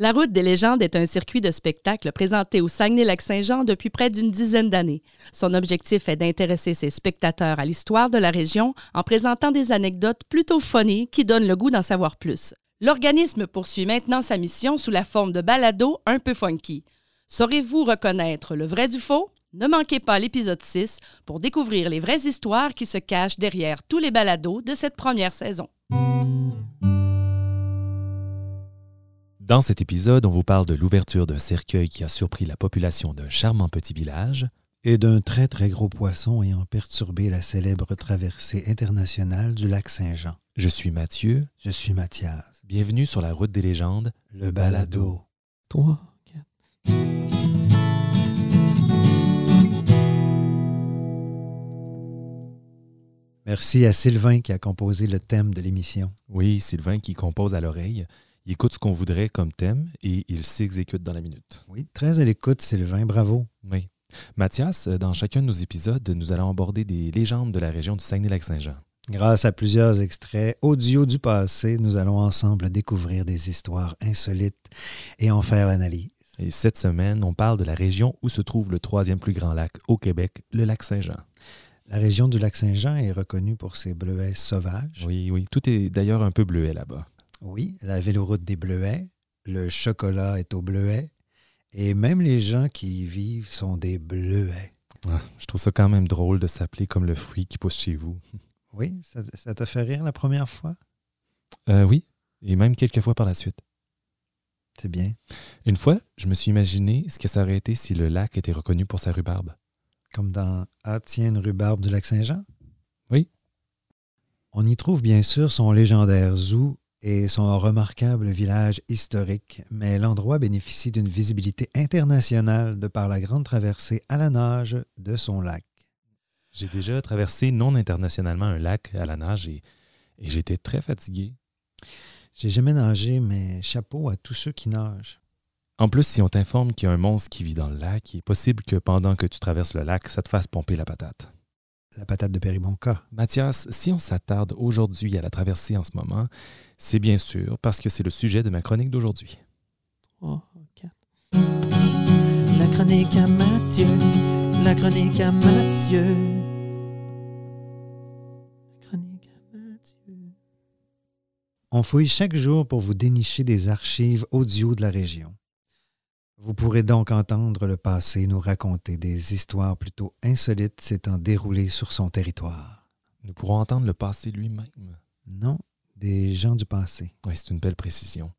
La route des légendes est un circuit de spectacle présenté au Saguenay-Lac-Saint-Jean depuis près d'une dizaine d'années. Son objectif est d'intéresser ses spectateurs à l'histoire de la région en présentant des anecdotes plutôt funny qui donnent le goût d'en savoir plus. L'organisme poursuit maintenant sa mission sous la forme de balado un peu funky. Saurez-vous reconnaître le vrai du faux? Ne manquez pas l'épisode 6 pour découvrir les vraies histoires qui se cachent derrière tous les balados de cette première saison. Dans cet épisode, on vous parle de l'ouverture d'un cercueil qui a surpris la population d'un charmant petit village. et d'un très très gros poisson ayant perturbé la célèbre traversée internationale du lac Saint-Jean. Je suis Mathieu. Je suis Mathias, Bienvenue sur la route des légendes. le balado. 3, 4. Merci à Sylvain qui a composé le thème de l'émission. Oui, Sylvain qui compose à l'oreille. Il écoute ce qu'on voudrait comme thème et il s'exécute dans la minute. Oui, très à l'écoute, Sylvain, bravo. Oui. Mathias, dans chacun de nos épisodes, nous allons aborder des légendes de la région du Saguenay-Lac-Saint-Jean. Grâce à plusieurs extraits audio du passé, nous allons ensemble découvrir des histoires insolites et en faire l'analyse. Et cette semaine, on parle de la région où se trouve le troisième plus grand lac au Québec, le lac Saint-Jean. La région du lac Saint-Jean est reconnue pour ses bleuets sauvages. Oui, oui, tout est d'ailleurs un peu bleuet là-bas. Oui, la véloroute des bleuets, le chocolat est au bleuet, et même les gens qui y vivent sont des bleuets. Ah, je trouve ça quand même drôle de s'appeler comme le fruit qui pousse chez vous. Oui, ça, ça te fait rire la première fois? Euh, oui, et même quelques fois par la suite. C'est bien. Une fois, je me suis imaginé ce que ça aurait été si le lac était reconnu pour sa rhubarbe. Comme dans Ah, tiens, une rhubarbe du lac Saint-Jean? Oui. On y trouve bien sûr son légendaire zoo et son remarquable village historique, mais l'endroit bénéficie d'une visibilité internationale de par la grande traversée à la nage de son lac. J'ai déjà traversé non internationalement un lac à la nage et, et j'étais très fatigué. J'ai jamais nagé, mais chapeau à tous ceux qui nagent. En plus, si on t'informe qu'il y a un monstre qui vit dans le lac, il est possible que pendant que tu traverses le lac, ça te fasse pomper la patate. La patate de Péribonca. Mathias, si on s'attarde aujourd'hui à la traversée en ce moment, c'est bien sûr parce que c'est le sujet de ma chronique d'aujourd'hui. 3, 4. La chronique à Mathieu. La chronique à Mathieu. La chronique à Mathieu. On fouille chaque jour pour vous dénicher des archives audio de la région. Vous pourrez donc entendre le passé nous raconter des histoires plutôt insolites s'étant déroulées sur son territoire. Nous pourrons entendre le passé lui-même. Non, des gens du passé. Oui, c'est une belle précision.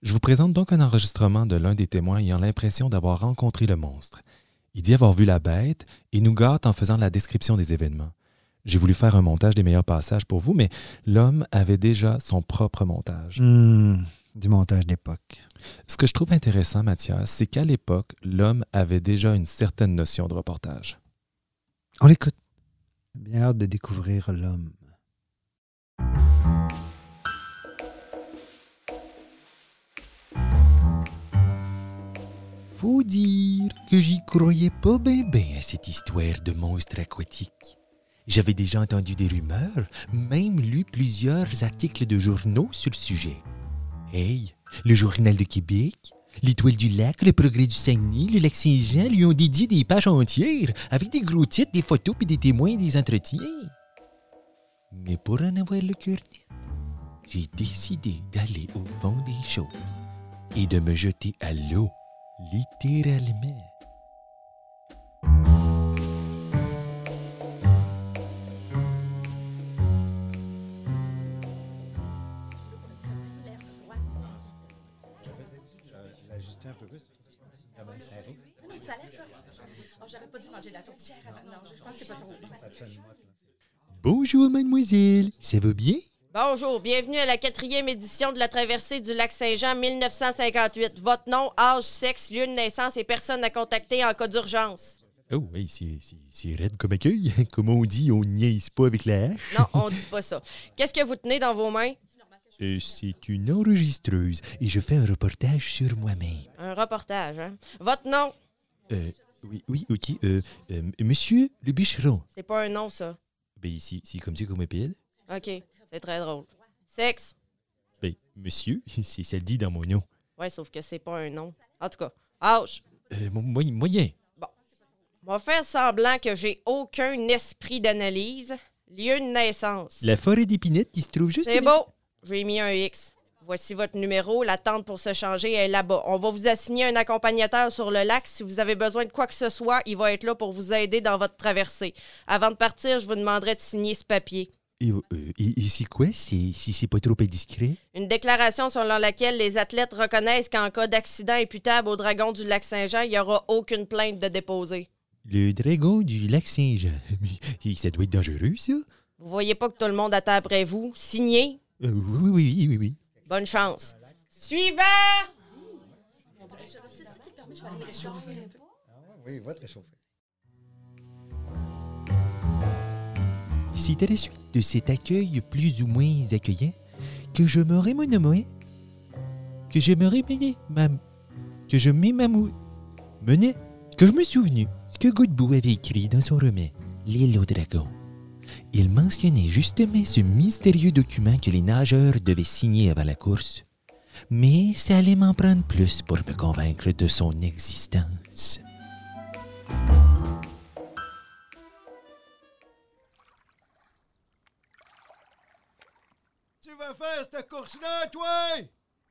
Je vous présente donc un enregistrement de l'un des témoins ayant l'impression d'avoir rencontré le monstre. Il dit avoir vu la bête et nous gâte en faisant la description des événements. J'ai voulu faire un montage des meilleurs passages pour vous, mais l'homme avait déjà son propre montage. Hmm, du montage d'époque. Ce que je trouve intéressant, Mathias, c'est qu'à l'époque, l'homme avait déjà une certaine notion de reportage. On l'écoute. Bien hâte de découvrir l'homme. Faut dire que j'y croyais pas bien ben à cette histoire de monstre aquatique. J'avais déjà entendu des rumeurs, même lu plusieurs articles de journaux sur le sujet. Le Journal de Québec, l'Étoile du Lac, le Progrès du Saguenay, le Lac Saint-Jean lui ont dédié des pages entières avec des gros titres, des photos et des témoins des entretiens. Mais pour en avoir le cœur net, j'ai décidé d'aller au fond des choses et de me jeter à l'eau, littéralement. Bonjour, mademoiselle. Ça va bien? Bonjour, bienvenue à la quatrième édition de la traversée du lac Saint-Jean 1958. Votre nom, âge, sexe, lieu de naissance et personne à contacter en cas d'urgence. Oh, oui, c'est- raide comme accueil. Comme on dit, on niaise pas avec la hache. Non, on dit pas ça. Qu'est-ce que vous tenez dans vos mains? Euh, c'est une enregistreuse et je fais un reportage sur moi-même. Un reportage, hein? Votre nom? Euh, oui, oui, ok. Euh, euh, monsieur le bûcheron. C'est pas un nom, ça. Ben, c'est c'est comme ça qu'on m'appelle. OK, c'est très drôle. Sexe? Ben, monsieur, c'est ça le dit dans mon nom. Ouais, sauf que c'est pas un nom. En tout cas, H. Euh, mo- mo- moyen. On va faire semblant que j'ai aucun esprit d'analyse. Lieu de naissance. La forêt d'épinette qui se trouve juste C'est beau. J'ai mis un X. Voici votre numéro. L'attente pour se changer est là-bas. On va vous assigner un accompagnateur sur le lac. Si vous avez besoin de quoi que ce soit, il va être là pour vous aider dans votre traversée. Avant de partir, je vous demanderai de signer ce papier. Et, euh, et- et c'est quoi, si c'est pas trop indiscret? Une déclaration selon laquelle les athlètes reconnaissent qu'en cas d'accident imputable au dragon du lac Saint-Jean, il n'y aura aucune plainte de déposer. Le dragon du lac Saint-Jean. Ça doit être dangereux, ça? Vous voyez pas que tout le monde attend après vous. Signez. Euh, oui, oui, oui, oui, oui. Bonne chance. Suivant! Oui, va te réchauffer. C'est à la suite de cet accueil plus ou moins accueillant que je me remené que je me réveillais, ma, que je m'ai mamou, menais, que je me souvenu ce que Godbout avait écrit dans son roman L'île au dragon. Il mentionnait justement ce mystérieux document que les nageurs devaient signer avant la course. Mais ça allait m'en prendre plus pour me convaincre de son existence. Tu vas faire cette course-là, toi?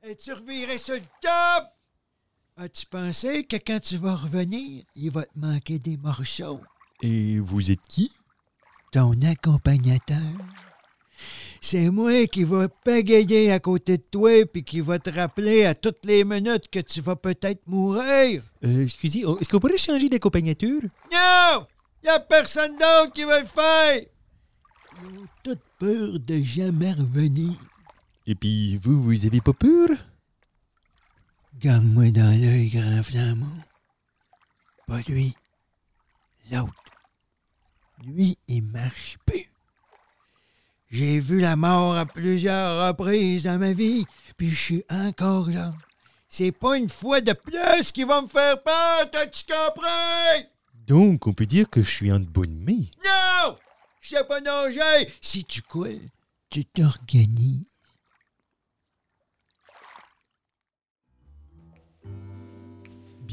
Es-tu reviré sur le top? As-tu pensé que quand tu vas revenir, il va te manquer des morceaux? Et vous êtes qui? Ton accompagnateur. C'est moi qui va pagayer à côté de toi puis qui va te rappeler à toutes les minutes que tu vas peut-être mourir. Euh, excusez, oh, est-ce qu'on pourrait changer d'accompagnateur? Non! Y a personne d'autre qui va le faire! Ils ont toute peur de jamais revenir. Et puis, vous, vous avez pas peur? Garde-moi dans l'œil, grand flambeau. Pas lui. L'autre. Lui, il marche plus. J'ai vu la mort à plusieurs reprises dans ma vie, puis je suis encore là. C'est pas une fois de plus qui va me faire peur, t'as-tu compris? Donc, on peut dire que je suis en bonne main. Non! Je sais pas nager! Si tu coules, tu t'organises.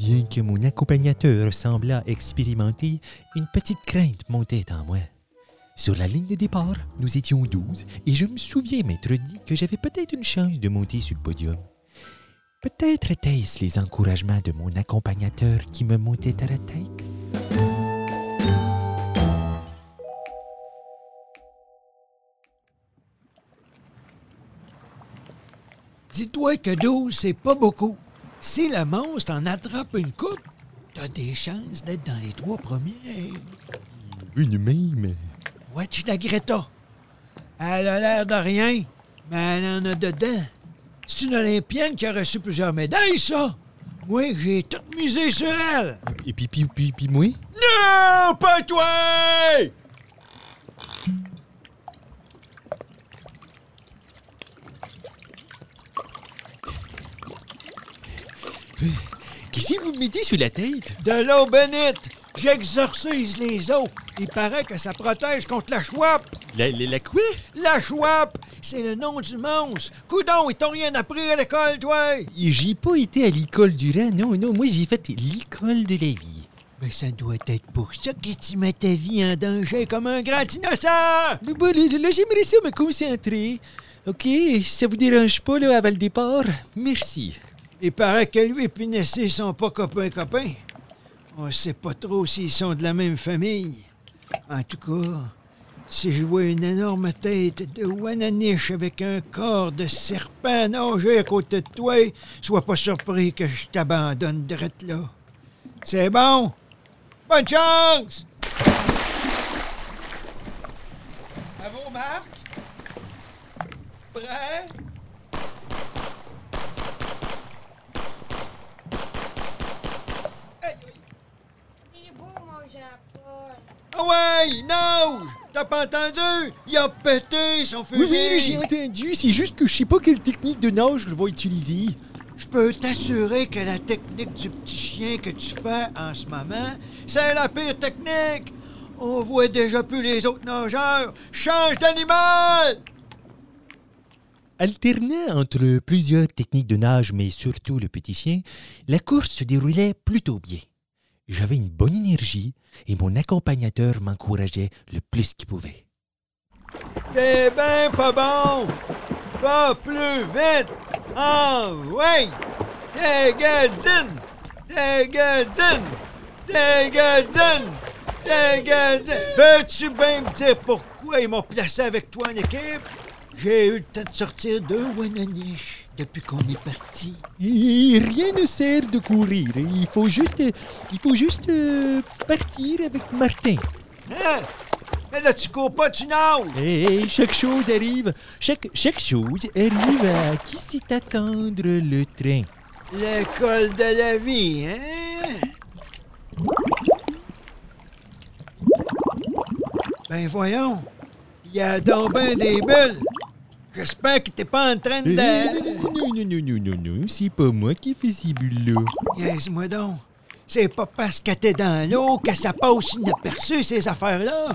Bien que mon accompagnateur semblât expérimenter, une petite crainte montait en moi. Sur la ligne de départ, nous étions douze, et je me souviens m'être dit que j'avais peut-être une chance de monter sur le podium. Peut-être étaient-ce les encouragements de mon accompagnateur qui me montaient à la tête. Dis-toi que 12, c'est pas beaucoup. Si le monstre en attrape une coupe, t'as des chances d'être dans les trois premiers. Une même. Watch la Greta. Elle a l'air de rien, mais elle en a dedans. C'est une Olympienne qui a reçu plusieurs médailles, ça. Moi, j'ai tout misé sur elle. Et puis, puis, puis, puis moi? Non, pas toi! Que vous me mettez sur la tête? De l'eau bénite. J'exorcise les eaux. Il paraît que ça protège contre la chouape. La, la, la quoi? La chouape, c'est le nom du monstre. Coudon, ils t'ont rien appris à l'école, toi? J'ai pas été à l'école du rang, non, non. Moi, j'ai fait l'école de la vie. Mais ça doit être pour ça que tu mets ta vie en danger comme un grand innocent. Mais bon, là, là, j'aimerais ça me concentrer. OK, si ça vous dérange pas, là, avant le départ? Merci. Il paraît que lui et Pinessé sont pas copains-copains. On sait pas trop s'ils sont de la même famille. En tout cas, si je vois une énorme tête de Wananiche avec un corps de serpent nager à côté de toi, sois pas surpris que je t'abandonne direct là. C'est bon? Bonne chance! À vos marques? Prêt? C'est beau, mon Jean-Paul. Ah ouais, nage! T'as pas entendu? Il a pété son Oui, fusil! oui, j'ai entendu. C'est juste que je sais pas quelle technique de nage je vais utiliser. Je peux t'assurer que la technique du petit chien que tu fais en ce moment, c'est la pire technique! On voit déjà plus les autres nageurs! Change d'animal! Alternant entre plusieurs techniques de nage, mais surtout le petit chien, la course se déroulait plutôt bien. J'avais une bonne énergie et mon accompagnateur m'encourageait le plus qu'il pouvait. T'es ben pas bon! Pas plus vite! Ah oui! Dégadine! Dégadine! Dégadine! Dégadine! Veux-tu bien me dire pourquoi ils m'ont placé avec toi en équipe? J'ai eu le temps de sortir deux Wananiche depuis qu'on est parti. Et rien ne sert de courir. Il faut juste, il faut juste euh, partir avec Martin. Hein? Mais là, tu cours pas, tu nages! Et chaque chose arrive, chaque, chaque chose arrive à qui sait attendre le train. L'école de la vie, hein? Ben voyons, il y a donc ben des bulles. J'espère que t'es pas en train Euh, de... Non, non, non, non, non, non, c'est pas moi qui fais ces bulles-là. Niaise-moi donc. C'est pas parce que t'es dans l'eau que ça passe inaperçu, ces affaires-là.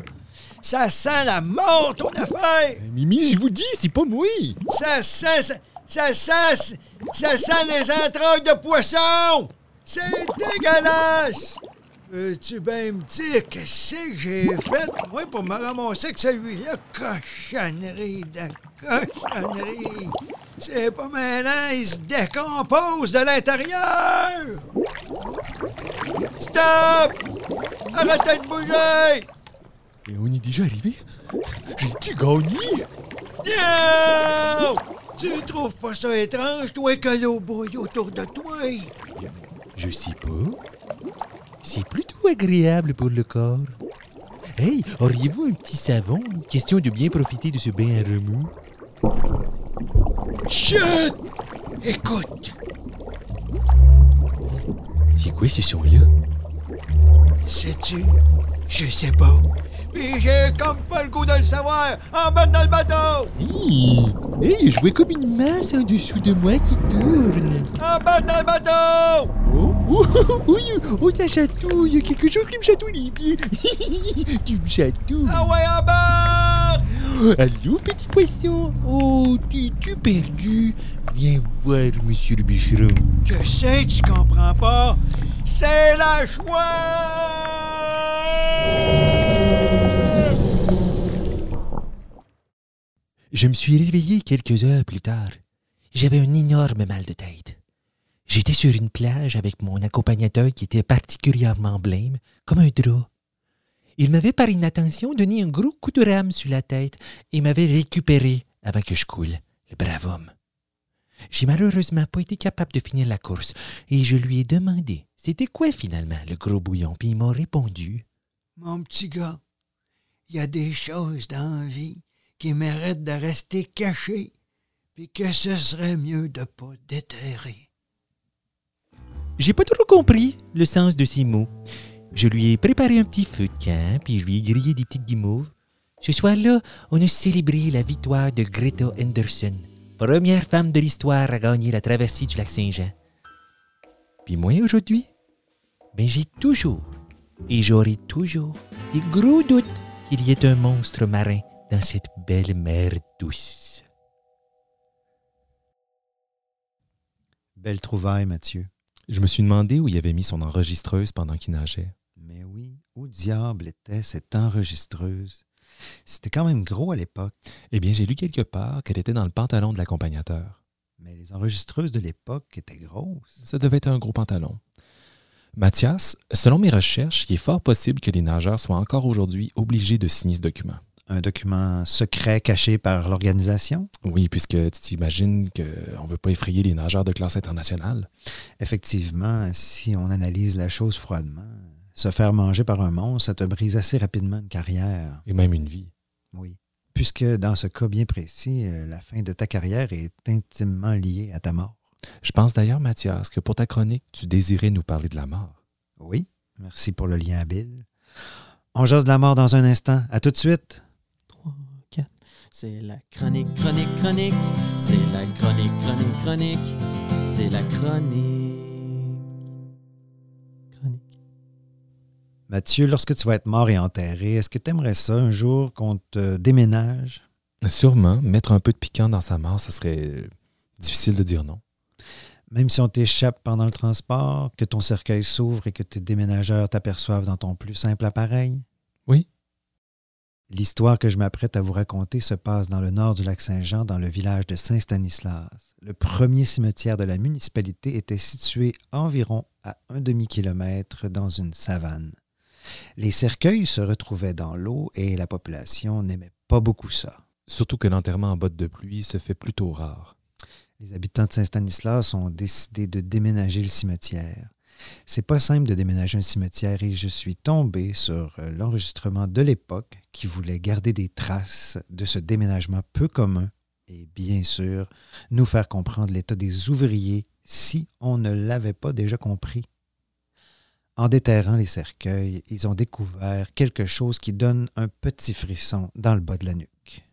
Ça sent la mort, ton affaire. Mimi, je vous dis, c'est pas moi. Ça sent... Ça, ça sent... Ça sent les entrailles de poisson. C'est dégueulasse. Veux-tu bien me dire qu'est-ce que j'ai fait, moi, pour me ramasser avec celui-là? Cochonnerie de cochonnerie. C'est pas maintenant, il se décompose de l'intérieur. Stop! Arrêtez de bouger! Et on est déjà arrivé? J'ai-tu gagné? Non! Tu trouves pas ça étrange, toi, que l'eau bouille autour de toi? Je sais pas. C'est plutôt agréable pour le corps. Hey, auriez-vous un petit savon? Question de bien profiter de ce bain à remous. Chut! Écoute, C'est quoi ce son-là? sais-tu? Je sais pas. Puis j'ai comme pas le goût de le savoir. Embarque dans le bateau! Hey, hey, je vois comme une masse en dessous de moi qui tourne. Embarque dans le bateau! Oh, oh, oh, ça chatouille. Il y a quelque chose qui me chatouille les pieds. tu me chatouilles. Ah ouais, embarque! Allô, petit poisson? Oh, t'es-tu perdu? Viens voir, monsieur le bûcheron. Je sais, tu comprends pas? C'est la joie! Je me suis réveillé quelques heures plus tard. J'avais un énorme mal de tête. J'étais sur une plage avec mon accompagnateur qui était particulièrement blême, comme un drap. Il m'avait par inattention donné un gros coup de rame sur la tête et m'avait récupéré avant que je coule, le brave homme. J'ai malheureusement pas été capable de finir la course et je lui ai demandé c'était quoi finalement le gros bouillon, puis il m'a répondu Mon petit gars, il y a des choses dans la vie qui méritent de rester cachées, puis que ce serait mieux de pas déterrer. J'ai pas trop compris le sens de ces mots. Je lui ai préparé un petit feu de camp, puis je lui ai grillé des petites guimauves. Ce soir-là, on a célébré la victoire de Greta Henderson, première femme de l'histoire à gagner la traversée du lac Saint-Jean. Puis moi, aujourd'hui, ben j'ai toujours, et j'aurai toujours, des gros doutes qu'il y ait un monstre marin dans cette belle mer douce. Belle trouvaille, Mathieu. Je me suis demandé où il avait mis son enregistreuse pendant qu'il nageait. Mais oui, où diable était cette enregistreuse? C'était quand même gros à l'époque, Eh bien, j'ai lu quelque part qu'elle était dans le pantalon de l'accompagnateur. mais les enregistreuses de l'époque étaient grosses. Ça devait être un gros pantalon. Mathias, selon mes recherches, il est fort possible que les nageurs soient encore aujourd'hui obligés de signer ce document. Un document secret caché par l'organisation? Oui, puisque tu t'imagines qu'on ne veut pas effrayer les nageurs de classe internationale. Effectivement, si on analyse la chose froidement, se faire manger par un monstre, ça te brise assez rapidement une carrière. Et même une vie. Oui. Puisque dans ce cas bien précis, euh, la fin de ta carrière est intimement liée à ta mort. Je pense d'ailleurs, Mathias, que pour ta chronique, tu désirais nous parler de la mort. Oui, merci pour le lien habile. On jase de la mort dans un instant. À tout de suite. 3, 4. C'est la chronique, chronique, chronique. C'est la chronique, chronique, chronique. C'est la chronique. Chronique. Mathieu, lorsque tu vas être mort et enterré, est-ce que tu aimerais ça un jour qu'on te déménage? Sûrement, mettre un peu de piquant dans sa mort, ce serait difficile de dire non. Même si on t'échappe pendant le transport, que ton cercueil s'ouvre et que tes déménageurs t'aperçoivent dans ton plus simple appareil? L'histoire que je m'apprête à vous raconter se passe dans le nord du lac Saint-Jean, dans le village de Saint-Stanislas. Le premier cimetière de la municipalité était situé environ à un demi-kilomètre dans une savane. Les cercueils se retrouvaient dans l'eau et la population n'aimait pas beaucoup ça. Surtout que l'enterrement en botte de pluie se fait plutôt rare. Les habitants de Saint-Stanislas ont décidé de déménager le cimetière. C'est pas simple de déménager un cimetière et je suis tombé sur euh, l'enregistrement de l'époque qui voulait garder des traces de ce déménagement peu commun et bien sûr nous faire comprendre l'état des ouvriers si on ne l'avait pas déjà compris. En déterrant les cercueils, ils ont découvert quelque chose qui donne un petit frisson dans le bas de la nuque.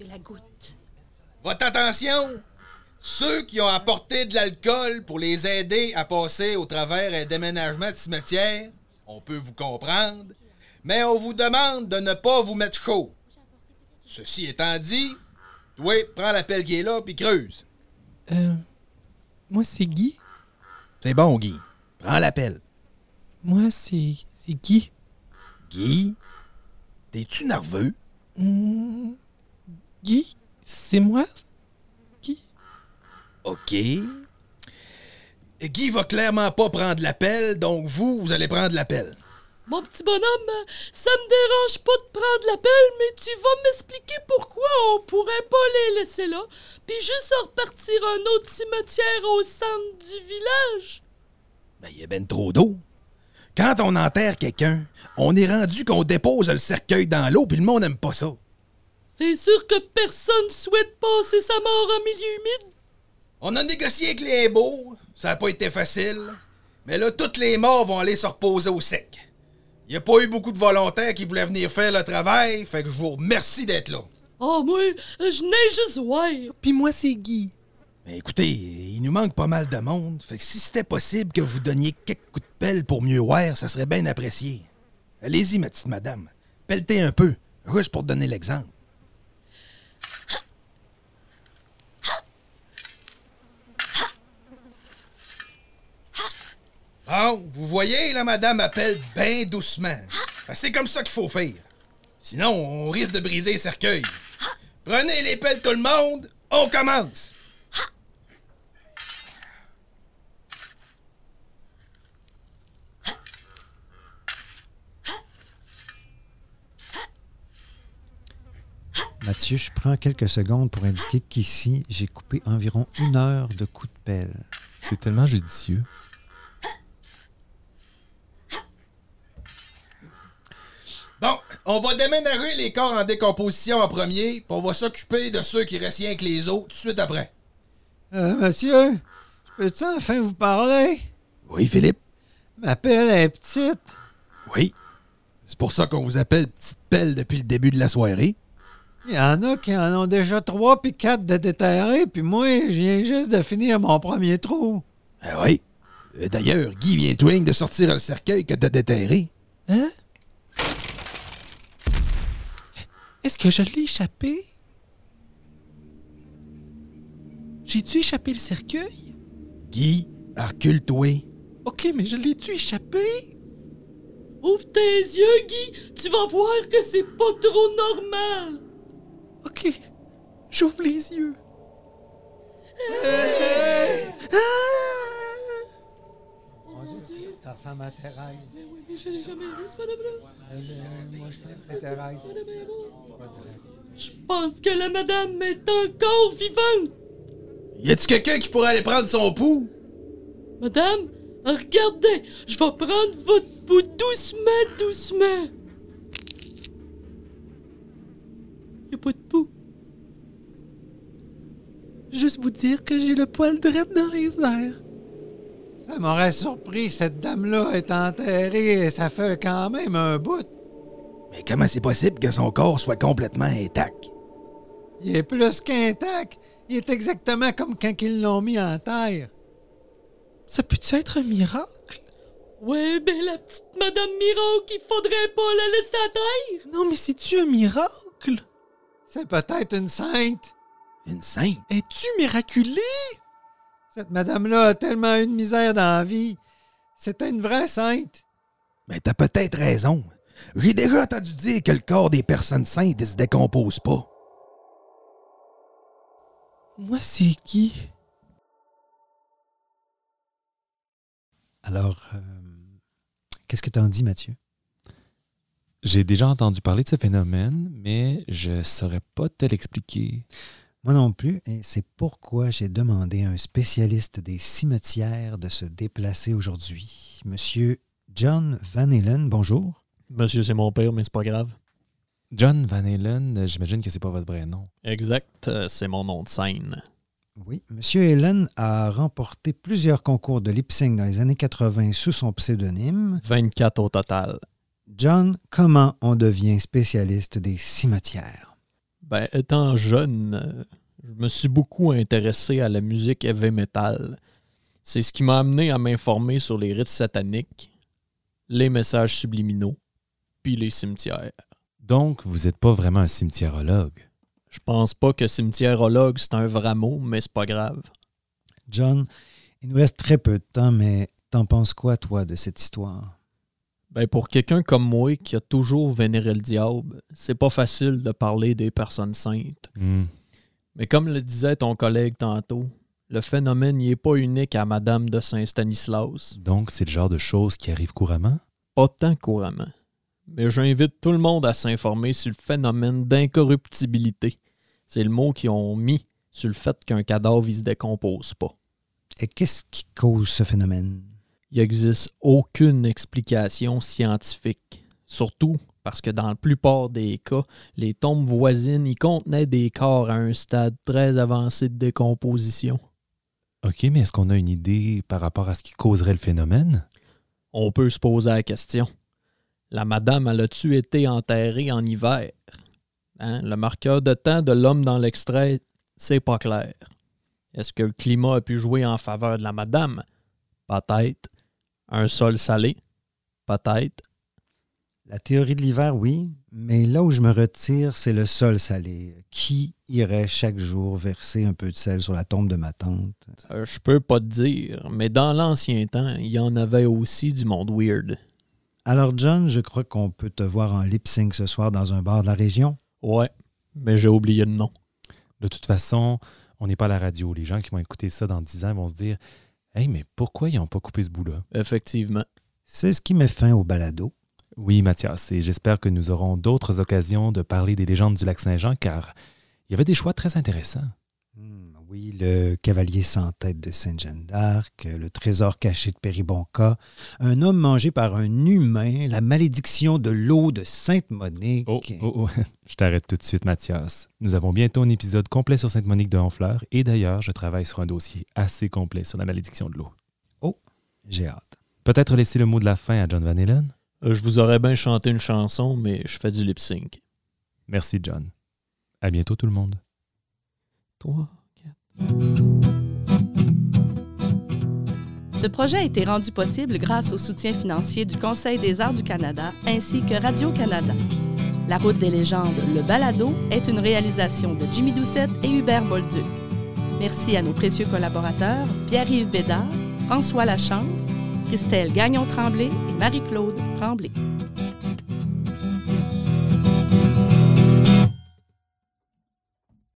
Il y a la goutte. Votre attention! Ceux qui ont apporté de l'alcool pour les aider à passer au travers un déménagement de cimetière, on peut vous comprendre, mais on vous demande de ne pas vous mettre chaud. Ceci étant dit, toi, prends la pelle qui est là puis creuse. Euh. Moi, c'est Guy. C'est bon, Guy. Prends la pelle. Moi, c'est. C'est Guy. Guy, t'es-tu nerveux? Hmm, Guy, c'est moi? Guy? OK. Et Guy va clairement pas prendre la pelle, donc vous, vous allez prendre la pelle. Mon petit bonhomme, ça me dérange pas de prendre l'appel, mais tu vas m'expliquer pourquoi on pourrait pas les laisser là, puis juste repartir un autre cimetière au centre du village. Ben, il y a ben trop d'eau. Quand on enterre quelqu'un, on est rendu qu'on dépose le cercueil dans l'eau, puis le monde n'aime pas ça. C'est sûr que personne souhaite passer sa mort en milieu humide. On a négocié avec les beaux, ça n'a pas été facile. Mais là, toutes les morts vont aller se reposer au sec. Il n'y a pas eu beaucoup de volontaires qui voulaient venir faire le travail, fait que je vous remercie d'être là. Oh, moi, je n'ai juste ouais. Puis moi, c'est Guy. Mais écoutez, il nous manque pas mal de monde, fait que si c'était possible que vous donniez quelques coups de pelle pour mieux voir, ça serait bien apprécié. Allez-y, ma petite madame. Pelletez un peu, juste pour donner l'exemple. Bon, vous voyez, la madame appelle bien doucement. Ben, C'est comme ça qu'il faut faire. Sinon, on risque de briser le cercueil. Prenez les pelles tout le monde, on commence. Mathieu, je prends quelques secondes pour indiquer qu'ici, j'ai coupé environ une heure de coups de pelle. C'est tellement judicieux. Bon, on va déménager les corps en décomposition en premier, puis on va s'occuper de ceux qui restent rien que les autres tout de suite après. Euh, monsieur, je peux-tu enfin vous parler? Oui, Philippe? Ma pelle est petite. Oui. C'est pour ça qu'on vous appelle Petite Pelle depuis le début de la soirée. Il y en a qui en ont déjà trois puis quatre de déterrés, puis moi, je viens juste de finir mon premier trou. Ah oui. Euh, D'ailleurs, Guy vient que de sortir le cercueil que de déterrer? Hein? Est-ce que je l'ai échappé? J'ai-tu échappé le cercueil? Guy, recule-toi. Ok, mais je l'ai-tu échappé? Ouvre tes yeux, Guy. Tu vas voir que c'est pas trop normal. Ok, j'ouvre les yeux. Ça ressemble à Thérèse. Mais je l'ai jamais vu, ce madame-là. moi, je pense que c'est Thérèse. Je pense que la madame est encore vivante. Y a-tu quelqu'un qui pourrait aller prendre son pouls? Madame, regardez, je vais prendre votre pouls doucement, doucement. Y a pas de pouls. Juste vous dire que j'ai le poil drette dans les airs. Ça m'aurait surpris, cette dame-là est enterrée et ça fait quand même un bout. Mais comment c'est possible que son corps soit complètement intact? Il est plus qu'intact. Il est exactement comme quand ils l'ont mis en terre. Ça peut-tu être un miracle? Ouais, ben la petite Madame Miracle, il faudrait pas la laisser à terre. Non, mais c'est-tu un miracle? C'est peut-être une sainte. Une sainte? Es-tu miraculée? Cette madame-là a tellement eu de misère dans la vie. C'était une vraie sainte. Mais t'as peut-être raison. J'ai déjà entendu dire que le corps des personnes saintes ne se décompose pas. Moi, c'est qui? Alors, euh, qu'est-ce que t'en dis, Mathieu? J'ai déjà entendu parler de ce phénomène, mais je saurais pas te l'expliquer. Moi non plus, et c'est pourquoi j'ai demandé à un spécialiste des cimetières de se déplacer aujourd'hui. Monsieur John Van Halen, bonjour. Monsieur, c'est mon père, mais c'est pas grave. John Van Halen, j'imagine que c'est pas votre vrai nom. Exact, euh, c'est mon nom de scène. Oui, Monsieur Helen a remporté plusieurs concours de lip sync dans les années 80 sous son pseudonyme. 24 au total. John, comment on devient spécialiste des cimetières? Ben, étant jeune, euh, je me suis beaucoup intéressé à la musique heavy metal. C'est ce qui m'a amené à m'informer sur les rites sataniques, les messages subliminaux, puis les cimetières. Donc, vous n'êtes pas vraiment un cimetiérologue? Je pense pas que cimetiérologue, c'est un vrai mot, mais c'est pas grave. John, il nous reste très peu de temps, mais t'en penses quoi, toi, de cette histoire? Ben, pour quelqu'un comme moi qui a toujours vénéré le diable, c'est pas facile de parler des personnes saintes. Hmm. Mais comme le disait ton collègue tantôt, le phénomène n'est pas unique à Madame de Saint-Stanislas. Donc, c'est le genre de choses qui arrivent couramment? Pas tant couramment. Mais j'invite tout le monde à s'informer sur le phénomène d'incorruptibilité. C'est le mot qu'ils ont mis sur le fait qu'un cadavre ne se décompose pas. Et qu'est-ce qui cause ce phénomène? Il n'existe aucune explication scientifique. Surtout parce que dans la plupart des cas, les tombes voisines y contenaient des corps à un stade très avancé de décomposition. OK, mais est-ce qu'on a une idée par rapport à ce qui causerait le phénomène? On peut se poser la question. La madame, elle a-tu été enterrée en hiver? Hein? Le marqueur de temps de l'homme dans l'extrait, c'est pas clair. Est-ce que le climat a pu jouer en faveur de la madame? Peut-être. Un sol salé? Peut-être. La théorie de l'hiver, oui, mais là où je me retire, c'est le sol salé. Qui irait chaque jour verser un peu de sel sur la tombe de ma tante? Euh, je peux pas te dire, mais dans l'ancien temps, il y en avait aussi du monde weird. Alors, John, je crois qu'on peut te voir en lip sync ce soir dans un bar de la région. Ouais, mais j'ai oublié le nom. De toute façon, on n'est pas à la radio. Les gens qui vont écouter ça dans 10 ans vont se dire Hey, mais pourquoi ils n'ont pas coupé ce bout-là? Effectivement. C'est ce qui met fin au balado. Oui, Mathias, et j'espère que nous aurons d'autres occasions de parler des légendes du lac Saint-Jean, car il y avait des choix très intéressants. Oui, le cavalier sans tête de Sainte-Jeanne d'Arc, le trésor caché de Péribonca, un homme mangé par un humain, la malédiction de l'eau de Sainte-Monique. Oh, oh, oh. je t'arrête tout de suite, Mathias. Nous avons bientôt un épisode complet sur Sainte-Monique de Honfleur, et d'ailleurs, je travaille sur un dossier assez complet sur la malédiction de l'eau. Oh, j'ai hâte. Peut-être laisser le mot de la fin à John Van Halen? Euh, Je vous aurais bien chanté une chanson, mais je fais du lip sync. Merci, John. À bientôt, tout le monde. 3, Ce projet a été rendu possible grâce au soutien financier du Conseil des arts du Canada ainsi que Radio-Canada. La route des légendes, le balado, est une réalisation de Jimmy Doucette et Hubert Bolduc. Merci à nos précieux collaborateurs Pierre-Yves Bédard, François Lachance, Christelle Gagnon-Tremblay et Marie-Claude Tremblay.